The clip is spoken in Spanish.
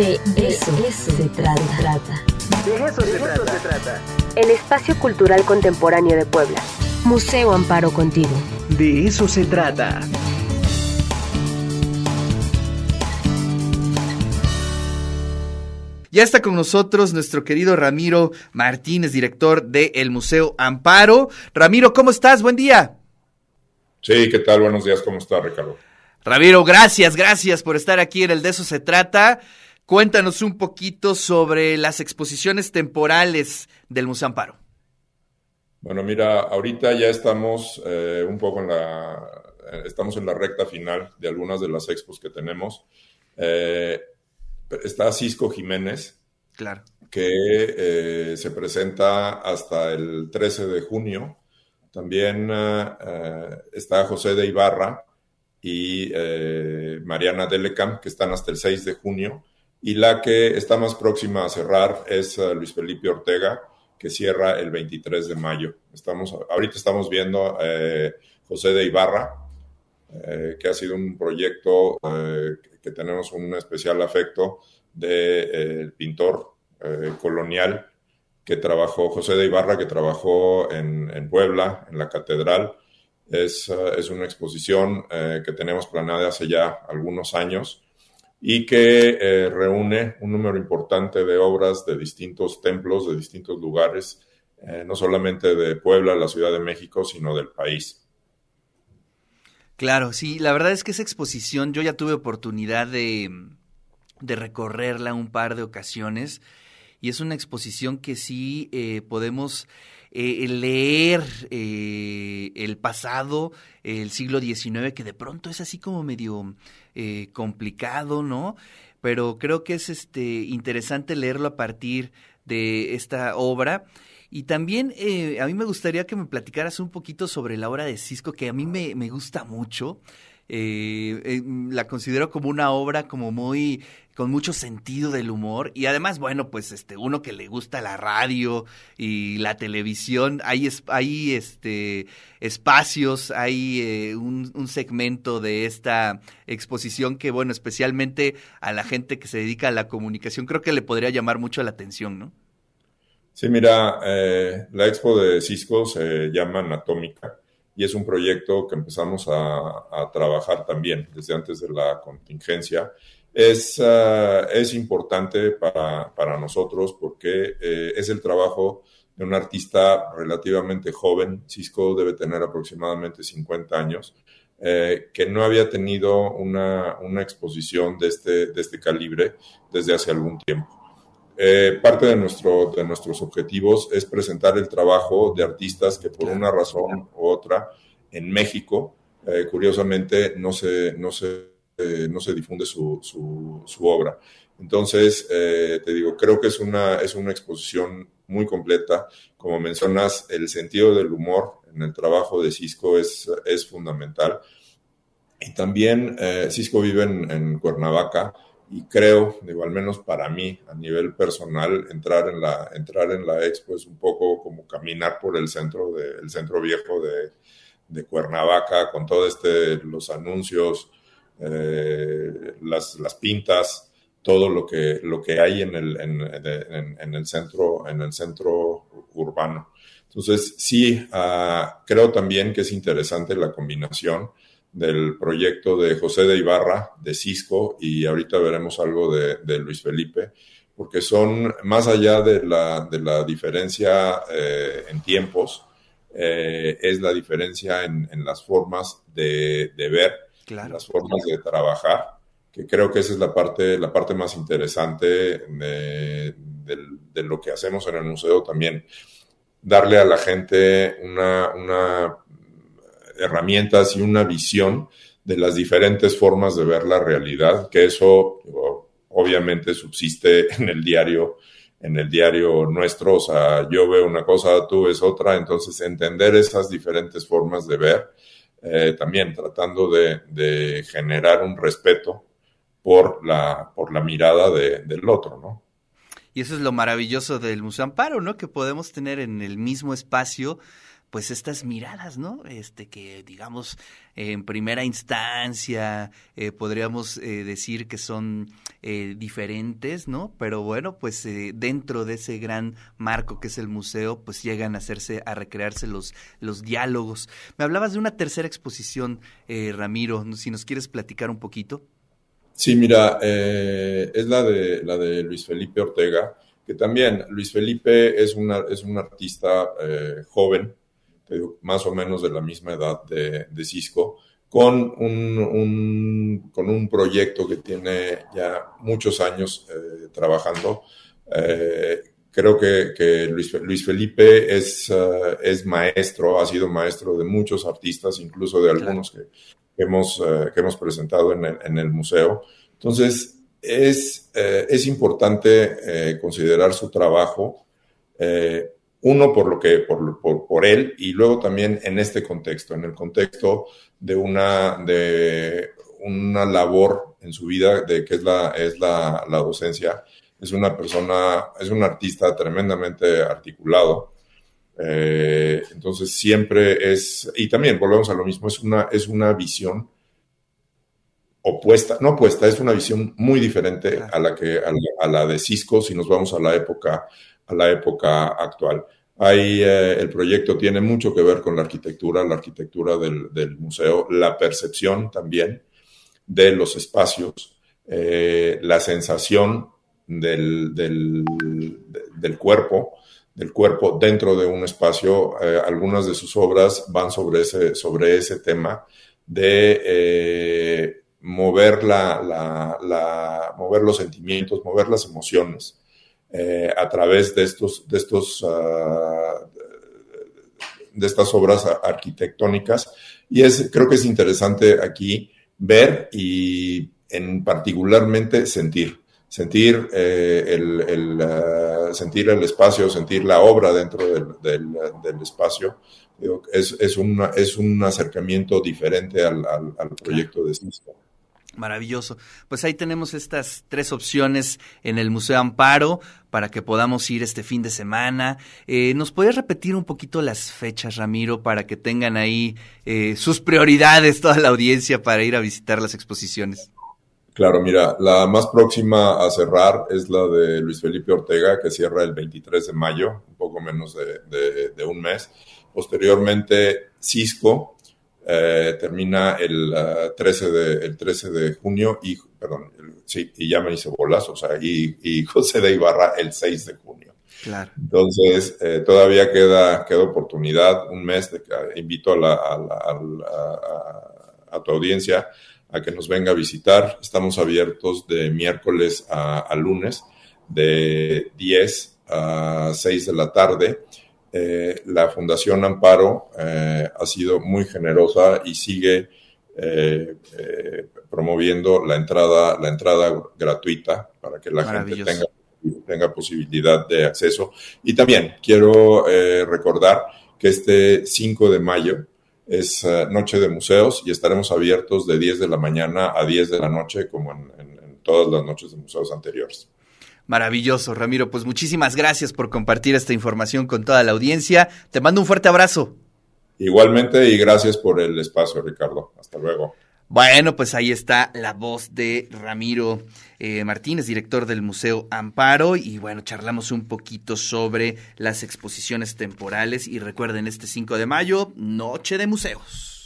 De eso, se trata. De eso, se, trata. El espacio cultural contemporáneo de Puebla. Museo Amparo contigo. De eso se trata. Ya está con nosotros nuestro querido Ramiro Martínez, director del Museo Amparo. Ramiro, ¿cómo estás? Buen día. Sí, ¿qué tal? Buenos días, ¿cómo está Ricardo? Ramiro, gracias, gracias por estar aquí en el De eso se trata. Cuéntanos un poquito sobre las exposiciones temporales del Museo Amparo. Bueno, mira, ahorita ya estamos eh, un poco en la, estamos en la recta final de algunas de las expos que tenemos. Eh, está Cisco Jiménez. Claro. Que eh, se presenta hasta el 13 de junio. También eh, está José de Ibarra y eh, Mariana Delecam, que están hasta el 6 de junio. Y la que está más próxima a cerrar es Luis Felipe Ortega, que cierra el 23 de mayo. Estamos, ahorita estamos viendo José de Ibarra, que ha sido un proyecto que tenemos un especial afecto del eh, pintor eh, colonial que trabajó, José de Ibarra, que trabajó en, Puebla, en la catedral. Es, eh, es una exposición que tenemos planeada hace ya algunos años y que reúne un número importante de obras de distintos templos, de distintos lugares, no solamente de Puebla, la Ciudad de México, sino del país. Claro, sí, la verdad es que esa exposición yo ya tuve oportunidad de, de recorrerla un par de ocasiones y es una exposición que sí eh, podemos eh, leer eh, el pasado, el siglo XIX, que de pronto es así como medio complicado, ¿no? Pero creo que es este interesante leerlo a partir de esta obra. Y también a mí me gustaría que me platicaras un poquito sobre la obra de Cisco, que a mí me, me gusta mucho. Eh, eh, la considero como una obra como muy con mucho sentido del humor. Y además bueno pues este uno que le gusta la radio y la televisión hay hay este espacios hay eh, un, un, segmento de esta exposición que bueno especialmente a la gente que se dedica a la comunicación creo que le podría llamar mucho la atención no sí mira la expo de Cisco se llama Anatómica y es un proyecto que empezamos a, trabajar también desde antes de la contingencia. Es, ah, es importante para, para, nosotros porque eh, es el trabajo de un artista relativamente joven, Cisco debe tener aproximadamente 50 años, eh, que no había tenido una, una exposición de este, de este calibre desde hace algún tiempo. Eh, parte de, nuestro, de nuestros objetivos es presentar el trabajo de artistas que por una razón u otra en México, eh, curiosamente, no se, no se, eh, no se difunde su, su, obra. Entonces, te digo, creo que es una, es una exposición muy completa. Como mencionas, el sentido del humor en el trabajo de Cisco es, es fundamental. Y también Cisco vive en, en Cuernavaca y creo, digo, al menos para mí, a nivel personal, entrar en la, entrar en la expo es un poco como caminar por el centro, de, centro viejo de, Cuernavaca, con todo este, los anuncios, eh, las, las, pintas, todo lo que, lo que hay en el, en, en, el centro, en el centro urbano. Entonces, sí, uh, creo también que es interesante la combinación del proyecto de José de Ibarra, de Cisco, y ahorita veremos algo de, Luis Felipe, porque son más allá de la, de la diferencia eh, en tiempos, eh, es la diferencia en, las formas de, ver, las formas de trabajar, que creo que esa es la parte, la parte más interesante de, de lo que hacemos en el museo también, darle a la gente una, una herramientas y una visión de las diferentes formas de ver la realidad, que eso obviamente subsiste en el diario, en el diario nuestro, o sea, yo veo una cosa, tú ves otra, entonces entender esas diferentes formas de ver, eh, también tratando de, generar un respeto por la, por la mirada del otro, ¿no? Y eso es lo maravilloso del Museo Amparo, ¿no? Que podemos tener en el mismo espacio pues estas miradas, ¿no? Este que digamos en primera instancia eh, podríamos eh, decir que son eh, diferentes, ¿no? Pero bueno, pues dentro de ese gran marco que es el museo, pues llegan a hacerse, a recrearse los, los diálogos. Me hablabas de una tercera exposición, Ramiro, si nos quieres platicar un poquito. Sí, mira, es la de, la de Luis Felipe Ortega, que también Luis Felipe es, una, es un artista joven, más o menos de la misma edad de, Cisco, con un, con un proyecto que tiene ya muchos años eh, trabajando. Eh, creo que, Luis, Felipe es, eh, es maestro, ha sido maestro de muchos artistas, incluso de algunos que, hemos, que hemos presentado en el, en el museo. Entonces, es, es importante considerar su trabajo uno, por lo que, por, por, él, y luego también en este contexto, en el contexto de una, de una labor en su vida, de que es la, es la, la docencia. Es una persona, es un artista tremendamente articulado. Eh, entonces siempre es, y también volvemos a lo mismo, es una, es una visión opuesta, no opuesta, es una visión muy diferente a la que a la, a la de Cisco si nos vamos a la época a la época actual. Ahí eh, el proyecto tiene mucho que ver con la arquitectura, la arquitectura del, museo, la percepción también de los espacios, eh, la sensación del, del, cuerpo, del cuerpo dentro de un espacio. Eh, algunas de sus obras van sobre ese, sobre ese tema de mover, la, la, mover los sentimientos, mover las emociones eh, a través de estos, de estos, ah, de estas obras arquitectónicas. Y es, creo que es interesante aquí ver y en particularmente sentir, sentir eh, el, ah, sentir el espacio, sentir la obra dentro del, del, espacio. Es, es, es un acercamiento diferente al, al, proyecto de Cisco. Maravilloso. Pues ahí tenemos estas tres opciones en el Museo Amparo para que podamos ir este fin de semana. Eh, ¿Nos puedes repetir un poquito las fechas, Ramiro, para que tengan ahí eh, sus prioridades toda la audiencia para ir a visitar las exposiciones? Claro, mira, la más próxima a cerrar es la de Luis Felipe Ortega, que cierra el 23 de mayo, un poco menos de un mes. Posteriormente, Cisco, eh, termina el, 13 uh, de, el 13 de junio y, perdón, sí, y ya me hice bolas, o sea, y, y, José de Ibarra el 6 de junio. Claro. Entonces, eh, todavía queda, queda oportunidad, un mes, de que invito a, la, a, a, a, tu audiencia a que nos venga a visitar. Estamos abiertos de miércoles a, lunes, de 10 a 6 de la tarde eh, la Fundación Amparo eh, ha sido muy generosa y sigue eh, promoviendo la entrada, la entrada gratuita para que la gente tenga, tenga posibilidad de acceso. Y también quiero recordar que este 5 de mayo es Noche de Museos y estaremos abiertos de 10 de la mañana a 10 de la noche como en todas las noches de museos anteriores. Maravilloso, Ramiro. Pues muchísimas gracias por compartir esta información con toda la audiencia. Te mando un fuerte abrazo. Igualmente y gracias por el espacio, Ricardo. Hasta luego. Bueno, pues ahí está la voz de Ramiro eh, Martínez, director del Museo Amparo, y bueno, charlamos un poquito sobre las exposiciones temporales y recuerden este 5 de mayo, Noche de Museos.